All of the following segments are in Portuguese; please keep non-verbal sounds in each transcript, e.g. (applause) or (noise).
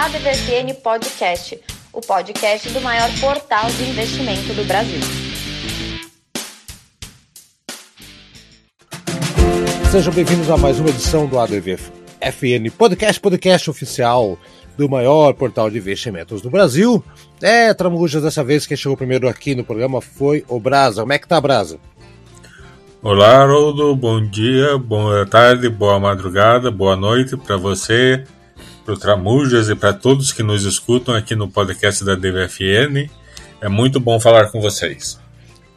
ADVFN Podcast, o podcast do maior portal de investimento do Brasil. Sejam bem-vindos a mais uma edição do ADVFN Podcast, podcast oficial do maior portal de investimentos do Brasil. É, Tramujas, dessa vez quem chegou primeiro aqui no programa foi o Brasa. Como é que tá, Brasa? Olá, Haroldo. Bom dia, boa tarde, boa madrugada, boa noite para você, para o Tramujas e para todos que nos escutam aqui no podcast da DVFN. É muito bom falar com vocês.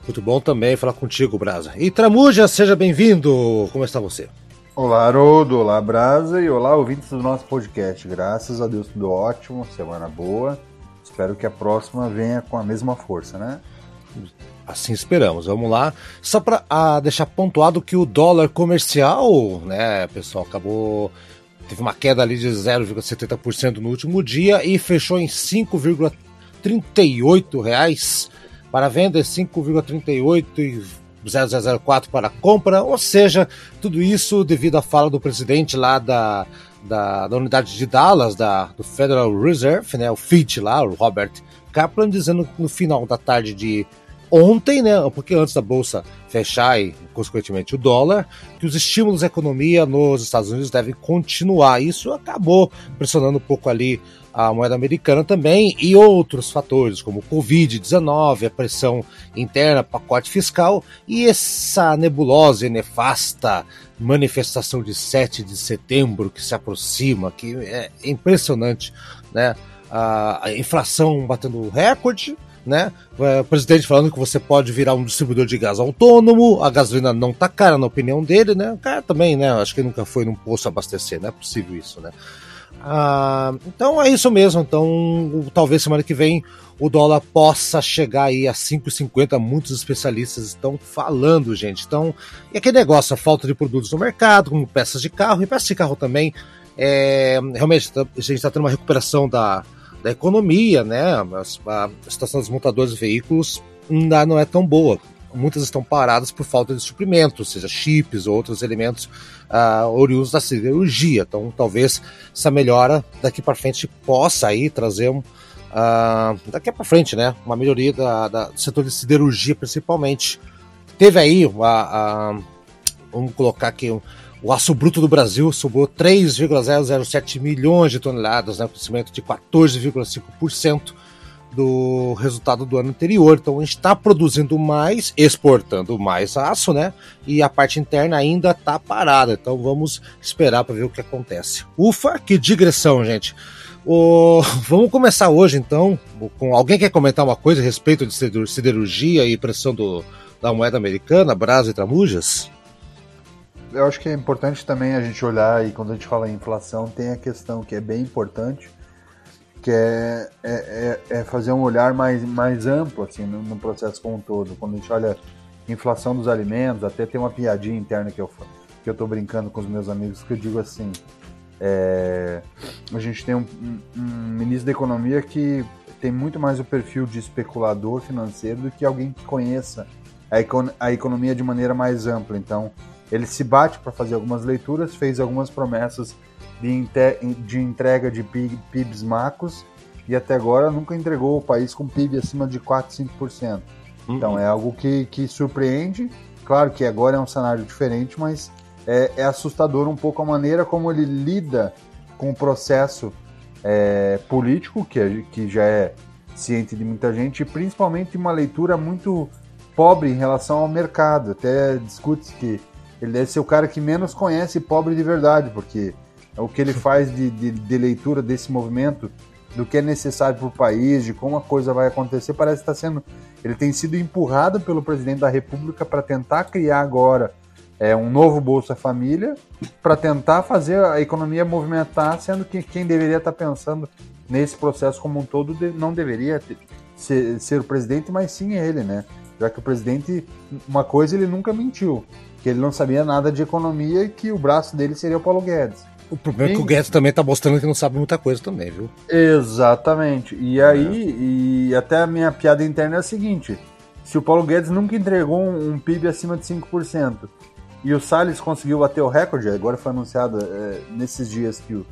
Muito bom também falar contigo, Brasa. E Tramujas, seja bem-vindo. Como está você? Olá, Haroldo, olá, Brasa e olá, ouvintes do nosso podcast. Graças a Deus, tudo ótimo, semana boa. Espero que a próxima venha com a mesma força, né? Assim esperamos. Vamos lá. Só para ah, deixar pontuado que o dólar comercial, né, pessoal, acabou. Teve uma queda ali de 0,70% no último dia e fechou em 5,38 reais para venda, 5,38 0004 para compra, ou seja, tudo isso devido à fala do presidente lá da, da, da unidade de Dallas, da, do Federal Reserve, né, o FIT lá, o Robert Kaplan, dizendo no final da tarde de ontem, né, porque antes da bolsa fechar e, consequentemente, o dólar, que os estímulos à economia nos Estados Unidos devem continuar. Isso acabou pressionando um pouco ali a moeda americana também e outros fatores, como o Covid-19, a pressão interna, pacote fiscal e essa nebulosa e nefasta manifestação de 7 de setembro que se aproxima, que é impressionante, né? A inflação batendo recorde, né? O presidente falando que você pode virar um distribuidor de gás autônomo, a gasolina não tá cara na opinião dele, né? O cara também, né? Acho que nunca foi num posto abastecer, não é possível isso, né? Ah, então é isso mesmo. Então, talvez semana que vem o dólar possa chegar aí a 5,50. Muitos especialistas estão falando, gente. Então, e aquele negócio, a falta de produtos no mercado, como peças de carro, e peças de carro também. É, realmente, a gente está tendo uma recuperação da, da economia, né? A, situação dos montadores de veículos ainda não é tão boa muitas estão paradas por falta de suprimentos, seja chips ou outros elementos uh, oriundos da siderurgia. Então, talvez essa melhora daqui para frente possa aí trazer um, uh, daqui para frente, né, uma melhoria da, da, do setor de siderurgia, principalmente. Teve aí, uh, vamos colocar aqui, um, o aço bruto do Brasil subiu 3,007 milhões de toneladas, né, um crescimento de 14,5% do resultado do ano anterior. Então a gente está produzindo mais, exportando mais aço, né? E a parte interna ainda está parada. Então vamos esperar para ver o que acontece. Ufa, que digressão, gente. O... (laughs) Vamos começar hoje então com alguém quer comentar uma coisa a respeito de siderurgia e pressão do, da moeda americana, Brasa e Tramujas? Eu acho que é importante também a gente olhar e quando a gente fala em inflação tem a questão que é bem importante que é, é, é, é, fazer um olhar mais, mais amplo assim, no, no, processo como um todo. Quando a gente olha inflação dos alimentos, até tem uma piadinha interna que eu, que eu tô brincando com os meus amigos, que eu digo assim, é, a gente tem um, um, um, ministro da economia que tem muito mais o perfil de especulador financeiro do que alguém que conheça a, econ a economia de maneira mais ampla. Então, ele se bate para fazer algumas leituras, fez algumas promessas de, de entrega de PIBs macos e até agora nunca entregou o país com PIB acima de 4, 5%. Uhum. Então é algo que, que surpreende. Claro que agora é um cenário diferente, mas é, é assustador um pouco a maneira como ele lida com o processo é, político, que, é, que já é ciente de muita gente, e principalmente uma leitura muito pobre em relação ao mercado. Até discute que ele deve ser o cara que menos conhece pobre de verdade, porque o que ele faz de, de, de leitura desse movimento, do que é necessário para o país, de como a coisa vai acontecer, parece estar sendo. Ele tem sido empurrado pelo presidente da República para tentar criar agora é, um novo Bolsa Família, para tentar fazer a economia movimentar, sendo que quem deveria estar pensando nesse processo como um todo não deveria ter, ser, ser o presidente, mas sim ele, né? Já que o presidente, uma coisa ele nunca mentiu, que ele não sabia nada de economia e que o braço dele seria o Paulo Guedes. O problema é que o Guedes também tá mostrando que não sabe muita coisa também, viu? Exatamente. E aí, é. e até a minha piada interna é a seguinte: se o Paulo Guedes nunca entregou um, um PIB acima de 5%, e o Salles conseguiu bater o recorde, agora foi anunciado é, nesses dias que, o,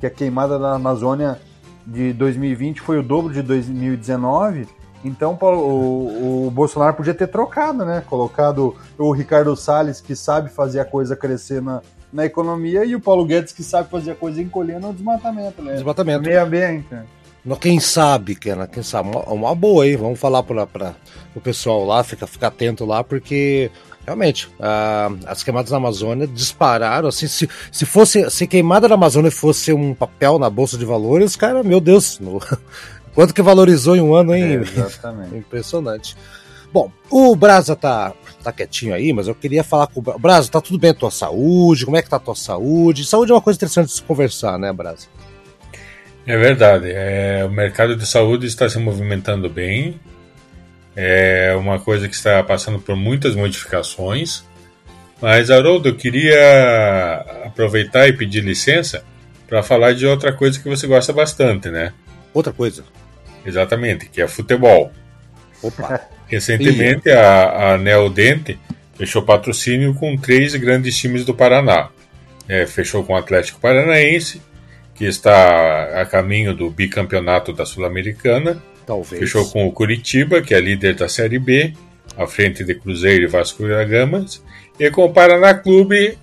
que a queimada da Amazônia de 2020 foi o dobro de 2019. Então o, o, Bolsonaro podia ter trocado, né? Colocado o Ricardo Salles, que sabe fazer a coisa crescer na, na economia, e o Paulo Guedes, que sabe fazer a coisa encolher no desmatamento, né? Desmatamento. Meia bem, cara. Quem sabe, Kena, quem sabe, uma, uma boa aí, vamos falar para o pessoal lá, ficar fica atento lá, porque realmente uh, as queimadas na Amazônia dispararam, assim, se, se fosse, se queimada na Amazônia fosse um papel na Bolsa de Valores, cara, meu Deus, no, quanto que valorizou em um ano, hein? É, exatamente. (laughs) Impressionante. Bom, o Brasa tá, tá quietinho aí, mas eu queria falar com o Brasa, tá tudo bem a tua saúde? Como é que tá a tua saúde? Saúde é uma coisa interessante de se conversar, né, Brasa? É verdade. É, o mercado de saúde está se movimentando bem. É uma coisa que está passando por muitas modificações. Mas, Haroldo, eu queria aproveitar e pedir licença para falar de outra coisa que você gosta bastante, né? Outra coisa? Exatamente, que é futebol. Opa! (laughs) Recentemente, a, a Neodente fechou patrocínio com três grandes times do Paraná. É, fechou com o Atlético Paranaense, que está a caminho do bicampeonato da Sul-Americana. Talvez. Fechou com o Curitiba, que é líder da Série B, à frente de Cruzeiro e Vasco da Gama. E com o Paraná Clube.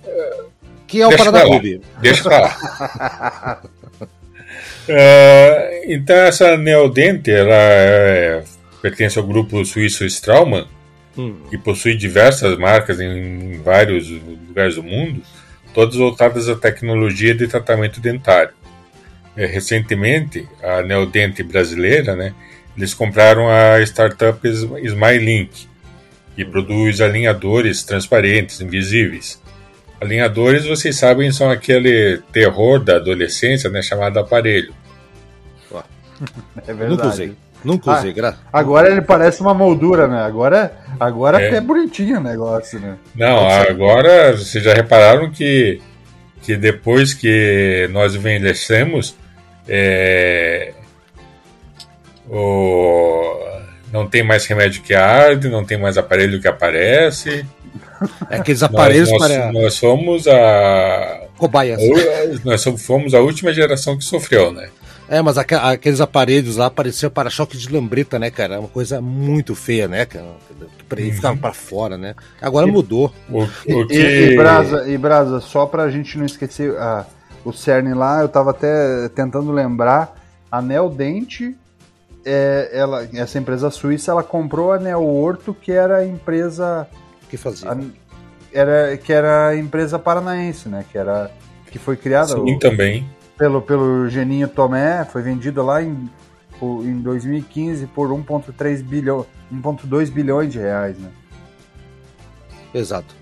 Que é o Paraná Clube. Deixa pra lá. (laughs) uh, então, essa Neodente, ela é, pertence ao grupo suíço Straumann, hum. que possui diversas marcas em vários lugares do mundo, todas voltadas à tecnologia de tratamento dentário é, recentemente, a Neodente brasileira, né, eles compraram a startup SmileLink, que produz alinhadores transparentes, invisíveis. Alinhadores, vocês sabem, são aquele terror da adolescência, né, chamado aparelho. É verdade. Nunca usei. Nunca usei, ah, gra... Agora ele parece uma moldura, né? Agora, agora é. é bonitinho o negócio, né? Não, agora vocês já repararam que, que depois que nós envelhecemos, é, o, não tem mais remédio que arde, não tem mais aparelho que aparece. É aqueles aparelhos nós, nós, para. Nós somos a. Cobaias. Nós fomos a última geração que sofreu, né? É, mas aqueles aparelhos lá pareciam para-choque de lambreta, né, cara? É uma coisa muito feia, né, cara? Uhum. Ficava para fora, né? Agora e, mudou. O, o que... e, e, Brasa, e Brasa, só pra gente não esquecer. Ah, o CERN lá, eu estava até tentando lembrar, a Neodente, é, ela, essa empresa suíça, ela comprou a Neoorto, que era a empresa... que fazia? A, era, que era a empresa paranaense, né? Que, era, que foi criada... Sim, o, também. Pelo, pelo Geninho Tomé, foi vendida lá em, em 2015 por 1,3 bilhão, 1,2 bilhões de reais, né? Exato.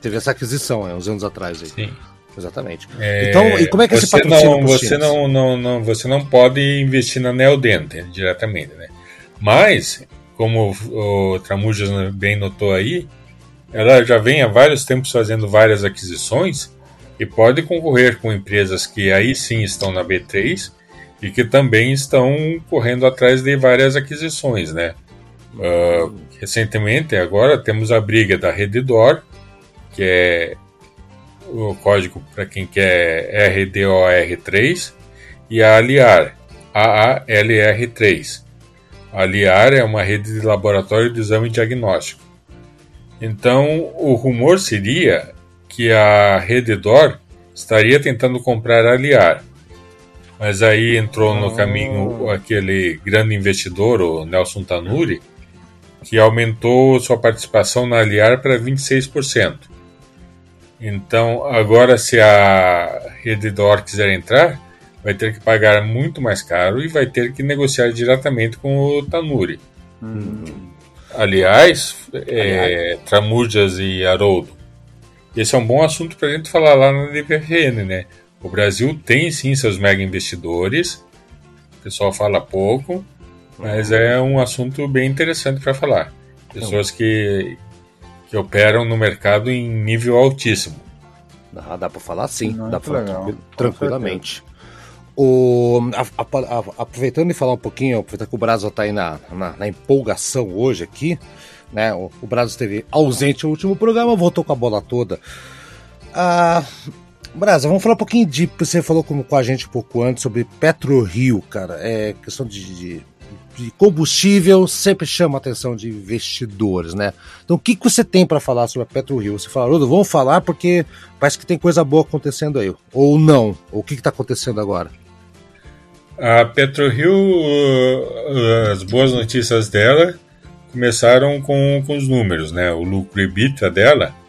Teve essa aquisição, né, uns anos atrás aí. Sim. Exatamente. É, então, e como é que você esse patrocínio não, você não, não, não, você não pode investir na Neodente diretamente, né? Mas, como o, Tramujas bem notou aí, ela já vem há vários tempos fazendo várias aquisições e pode concorrer com empresas que aí sim estão na B3 e que também estão correndo atrás de várias aquisições, né? Uh, recentemente, agora temos a briga da Redditor, que é o código para quem quer RDOR3 e a Aliar, AALR3. A Aliar é uma rede de laboratório de exame diagnóstico. Então, o rumor seria que a Redditor estaria tentando comprar a Aliar. Mas aí entrou no caminho aquele grande investidor, o Nelson Tanuri, que aumentou sua participação na Aliar para 26%. Então, agora, se a Redditor quiser entrar, vai ter que pagar muito mais caro e vai ter que negociar diretamente com o Tanuri. Hum. Aliás, é, Tramujas e Haroldo, esse é um bom assunto para a gente falar lá na DPFN, né? O Brasil tem sim seus mega investidores, o pessoal fala pouco, mas é um assunto bem interessante para falar. Pessoas que que operam no mercado em nível altíssimo. Dá, dá para falar sim, dá para falar tranquilamente. O, a, a, a, aproveitando e falar um pouquinho, aproveitando que o Brasil está aí na, na, na, empolgação hoje aqui, né? O, o Brasil esteve ausente no último programa, voltou com a bola toda. Ah, vamos falar um pouquinho de. Você falou com, com a gente um pouco antes sobre PetroRio, cara. É questão de, de, de combustível sempre chama a atenção de investidores, né? Então, o que, que você tem para falar sobre a PetroRio? Você fala, Rudo, vamos falar porque parece que tem coisa boa acontecendo aí. Ou não? Ou o que está acontecendo agora? A PetroRio, uh, as boas notícias dela começaram com, com os números, né? O lucro EBITDA dela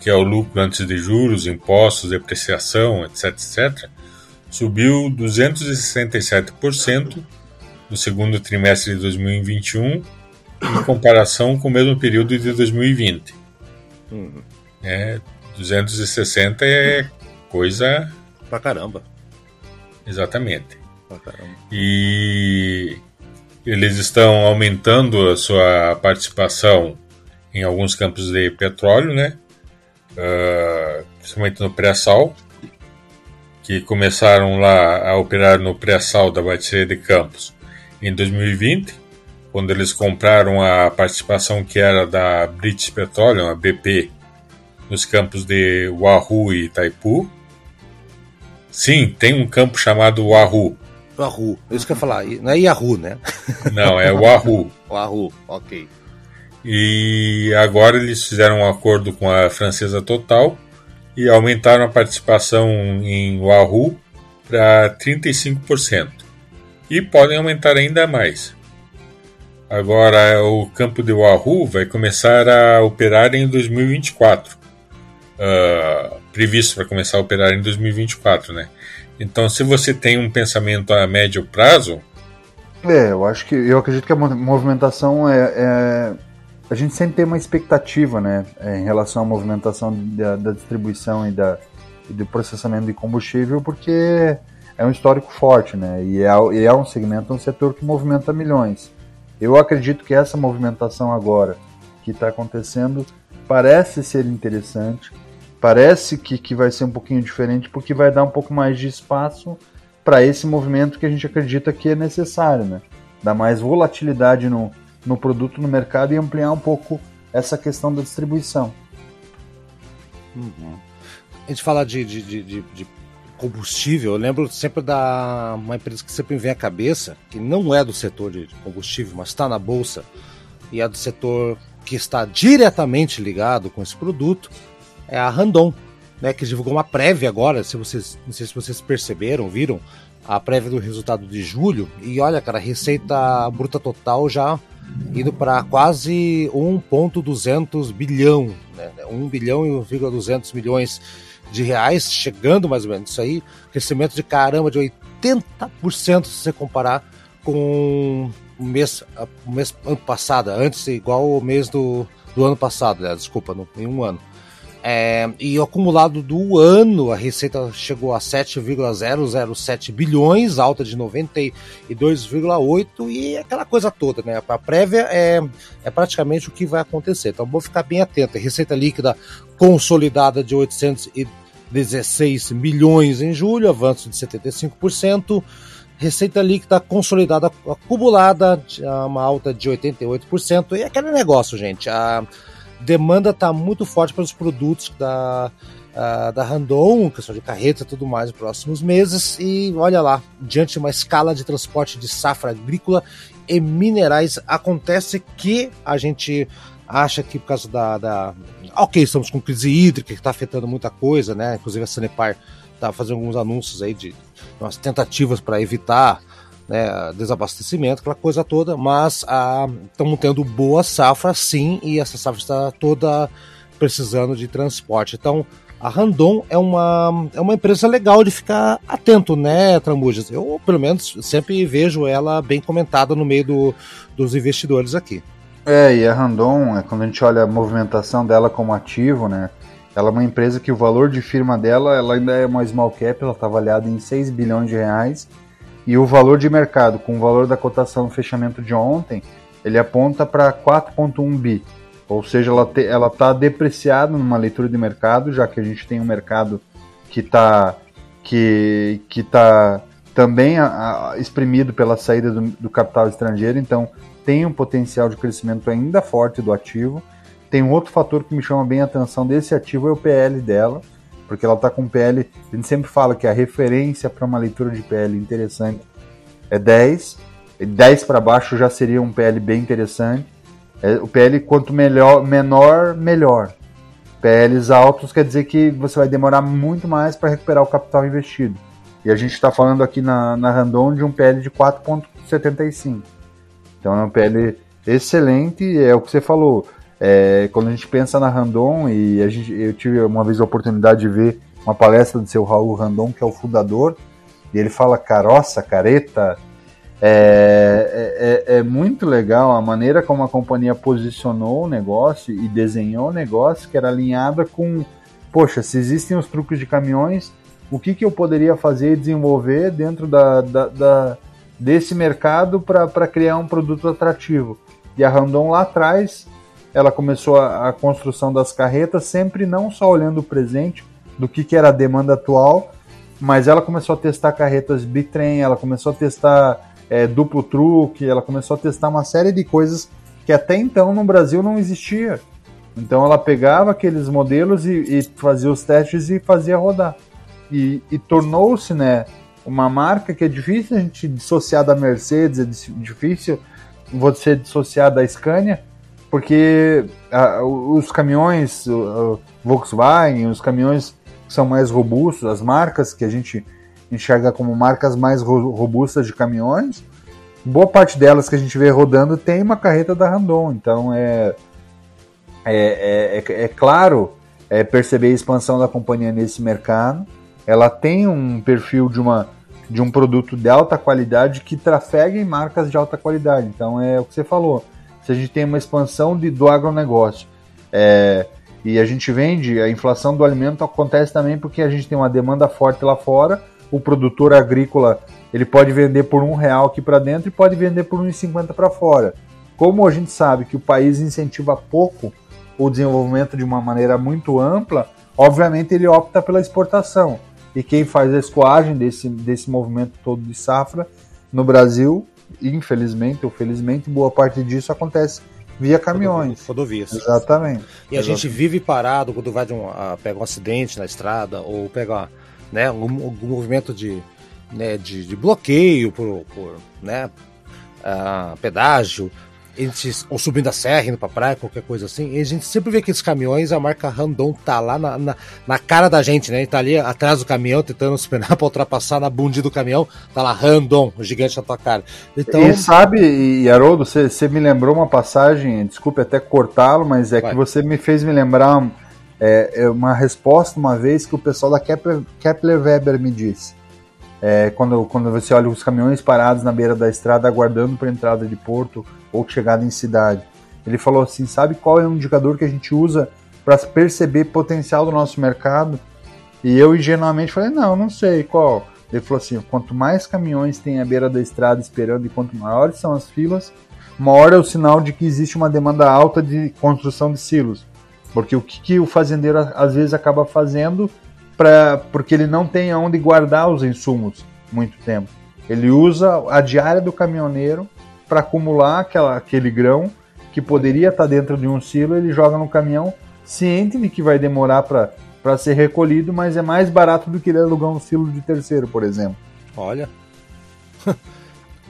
que é o lucro antes de juros, impostos, depreciação, etc., etc., subiu 267% no segundo trimestre de 2021 em comparação com o mesmo período de 2020. Uhum. É, 260 é coisa. Pra caramba. Exatamente. E eles estão aumentando a sua participação em alguns campos de petróleo, né? uh, principalmente no pré-sal, que começaram lá a operar no pré-sal da bateria de Campos em 2020, quando eles compraram a participação que era da British Petroleum, a BP, nos campos de Wahoo e Itaipu. Sim, tem um campo chamado Wahoo. Wahoo, é isso que eu ia falar, não é Yahoo, né? (laughs) Não, é Wahoo. Wahoo, ok. E agora eles fizeram um acordo com a francesa Total e aumentaram a participação em Wahoo para 35%. E podem aumentar ainda mais. Agora, o campo de Wahoo vai começar a operar em 2024. Uh, ah, previsto para começar a operar em 2024, né? Então, se você tem um pensamento a médio prazo. É, eu acho que. Eu acredito que a movimentação é, é a gente sempre tem uma expectativa, né, é, em relação à movimentação da, da distribuição e, da, e do processamento de combustível, porque é um histórico forte, né, e é, e é um segmento, um setor que movimenta milhões. Eu acredito que essa movimentação agora que está acontecendo parece ser interessante, parece que, que vai ser um pouquinho diferente, porque vai dar um pouco mais de espaço para esse movimento que a gente acredita que é necessário, né? Dá mais volatilidade no, no produto no mercado e ampliar um pouco essa questão da distribuição. Uhum. A gente fala de, de, de, de, combustível, eu lembro sempre da uma empresa que sempre me vem à cabeça, que não é do setor de combustível, mas está na bolsa, e é do setor que está diretamente ligado com esse produto, é a Randon, né, que divulgou uma prévia agora, se vocês, não sei se vocês perceberam, viram, a prévia do resultado de julho, e olha, cara, receita bruta total já indo para quase 1,200 bilhão, né? 1 bilhão e 200 milhões de reais, chegando mais ou menos isso aí, crescimento de caramba de 80% se você comparar com o mês, o mês ano passado, antes igual o mês do, do ano passado, né? desculpa, em um ano. É, e acumulado do ano, a receita chegou a 7,007 bilhões, alta de 92,8 e aquela coisa toda, né? A prévia é, é praticamente o que vai acontecer. Então vou ficar bem atento. Receita líquida consolidada de 816 milhões em julho, avanço de 75%. Receita líquida consolidada acumulada, uma alta de 88%. E aquele negócio, gente. A demanda está muito forte pelos produtos da, uh, da Randon, questão de carreta e tudo mais nos próximos meses. E olha lá, diante de uma escala de transporte de safra agrícola e minerais, acontece que a gente acha que por causa da. da... Ok, estamos com crise hídrica que está afetando muita coisa, né? Inclusive a Sanepar está fazendo alguns anúncios aí de umas tentativas para evitar né, desabastecimento, aquela coisa toda, mas estamos ah, tendo boa safra sim, e essa safra está toda precisando de transporte. Então, a Randon é uma, é uma empresa legal de ficar atento, né, Tramujas? Eu, pelo menos, sempre vejo ela bem comentada no meio do, dos investidores aqui. É, e a Randon, é, quando a gente olha a movimentação dela como ativo, né, ela é uma empresa que o valor de firma dela, ela ainda é uma small cap, ela está avaliada em 6 bilhões de reais, e o valor de mercado, com o valor da cotação no fechamento de ontem, ele aponta para 4,1 bi. Ou seja, ela está depreciada numa leitura de mercado, já que a gente tem um mercado que está que, que tá também a, a, exprimido pela saída do, do capital estrangeiro, então tem um potencial de crescimento ainda forte do ativo. Tem um outro fator que me chama bem a atenção desse ativo é o PL dela, porque ela está com PL. A gente sempre fala que a referência para uma leitura de PL interessante é 10. 10 para baixo já seria um PL bem interessante. É, o PL, quanto melhor, menor, melhor. PLs altos quer dizer que você vai demorar muito mais para recuperar o capital investido. E a gente está falando aqui na, na Randon de um PL de 4,75. Então é um PL excelente, é o que você falou. É, quando a gente pensa na Randon, e gente, eu tive uma vez a oportunidade de ver uma palestra do seu Raul Randon, que é o fundador, e ele fala caroça, careta. É, é, é, é muito legal a maneira como a companhia posicionou o negócio e desenhou o negócio, que era alinhada com, poxa, se existem os truques de caminhões, o que, que eu poderia fazer e desenvolver dentro da, da, da desse mercado para criar um produto atrativo. E a Randon lá atrás, ela começou a, a, construção das carretas, sempre não só olhando o presente, do que, que era a demanda atual, mas ela começou a testar carretas bitrem, ela começou a testar é, duplo truque, ela começou a testar uma série de coisas que até então no Brasil não existia. Então ela pegava aqueles modelos e, e fazia os testes e fazia rodar e, e tornou-se né, uma marca que é difícil a gente dissociar da Mercedes, é difícil você dissociar da Scania, porque os caminhões Volkswagen, os caminhões que são mais robustos, as marcas que a gente enxerga como marcas mais ro robustas de caminhões, boa parte delas que a gente vê rodando tem uma carreta da Randon. Então é, é, é, é, é claro é, perceber a expansão da companhia nesse mercado ela tem um perfil de uma de um produto de alta qualidade que trafega em marcas de alta qualidade. Então é o que você falou. Se a gente tem uma expansão de, do agronegócio é, e a gente vende, a inflação do alimento acontece também porque a gente tem uma demanda forte lá fora. O produtor agrícola ele pode vender por um real aqui para dentro e pode vender por 1,50 para fora. Como a gente sabe que o país incentiva pouco o desenvolvimento de uma maneira muito ampla, obviamente ele opta pela exportação. E quem faz a escoagem desse, desse movimento todo de safra no Brasil, infelizmente ou felizmente, boa parte disso acontece via caminhões. Rodovias. Exatamente. E a gente vive parado quando vai de um, uh, pega um acidente na estrada ou pega né, um, um movimento de, né, de, de bloqueio por, por né, uh, pedágio gente, ou subindo a serra, indo pra praia, qualquer coisa assim, e a gente sempre vê aqueles caminhões, a marca Randon tá lá na, na, na cara da gente, né? E tá ali atrás do caminhão, tentando esperar (laughs) pra ultrapassar na bundinha do caminhão, tá lá Randon, o gigante na tua cara. Então... E sabe, e Haroldo, você, você me lembrou uma passagem, desculpe até cortá-lo, mas é Vai. que você me fez me lembrar é, é, uma resposta uma vez que o pessoal da Kepler, Kepler Weber me disse. É, quando, quando você olha os caminhões parados na beira da estrada aguardando para entrada de porto ou chegada em cidade. Ele falou assim: sabe qual é um indicador que a gente usa para perceber potencial do nosso mercado? E eu ingenuamente falei: não, não sei qual. Ele falou assim: quanto mais caminhões tem à beira da estrada esperando e quanto maiores são as filas, maior é o sinal de que existe uma demanda alta de construção de silos. Porque o que, que o fazendeiro às vezes acaba fazendo porque ele não tem aonde guardar os insumos muito tempo. Ele usa a diária do caminhoneiro para acumular aquela, aquele grão que poderia estar tá dentro de um silo, ele joga no caminhão, ciente de que vai demorar para ser recolhido, mas é mais barato do que ele alugar um silo de terceiro, por exemplo. Olha. (laughs)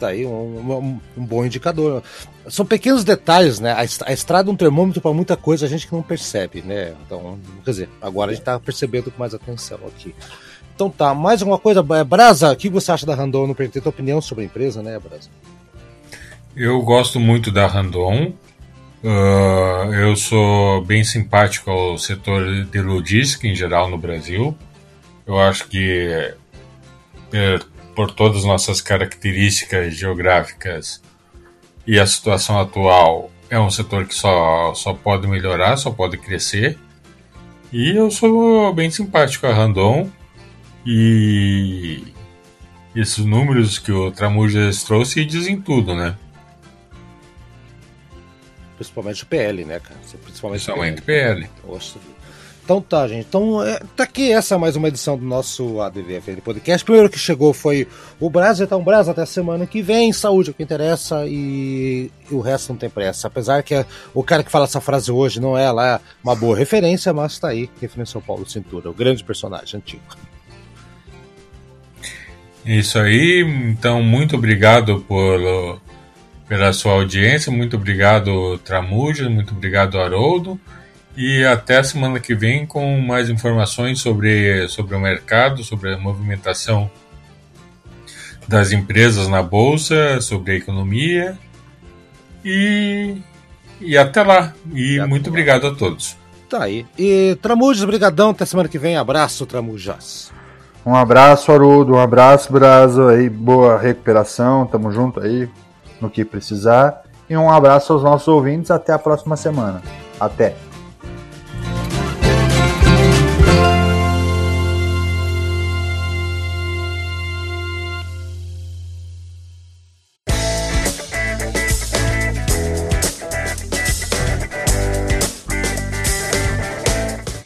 tá aí um, um, um, bom indicador. São pequenos detalhes, né? A, estrada é um termômetro para muita coisa, a gente que não percebe, né? Então, quer dizer, agora a gente está percebendo com mais atenção aqui. Então tá, mais alguma coisa? Brasa, o que você acha da Randon? Não perguntei tua opinião sobre a empresa, né, Brasa? Eu gosto muito da Randon. Uh, eu sou bem simpático ao setor de logística em geral no Brasil. Eu acho que é, por todas as nossas características geográficas e a situação atual, é um setor que só, só pode melhorar, só pode crescer. E eu sou bem simpático a Randon. E esses números que o Tramujas trouxe dizem tudo, né? Principalmente o PL, né, cara? Principalmente, Principalmente PL. PL. Poxa. Então tá, gente. Então é, tá aqui essa é mais uma edição do nosso ADVFN Podcast. Primeiro que chegou foi o Brasil, então Brasil até semana que vem. Saúde é o que interessa e, e o resto não tem pressa. Apesar que o cara que fala essa frase hoje não é lá uma boa referência, mas tá aí, referência ao Paulo Cintura, o grande personagem antigo. Isso aí, então muito obrigado por, pela sua audiência, muito obrigado Tramujas, muito obrigado Haroldo e até a semana que vem com mais informações sobre, sobre o mercado, sobre a movimentação das empresas na bolsa, sobre a economia e, e até lá. E até muito lá. obrigado a todos. Tá aí. E Tramujas, brigadão, até semana que vem. Abraço, Tramujas. Um abraço, Haroldo, um abraço, Brazo, aí, boa recuperação, tamo junto aí no que precisar. E um abraço aos nossos ouvintes, até a próxima semana. Até!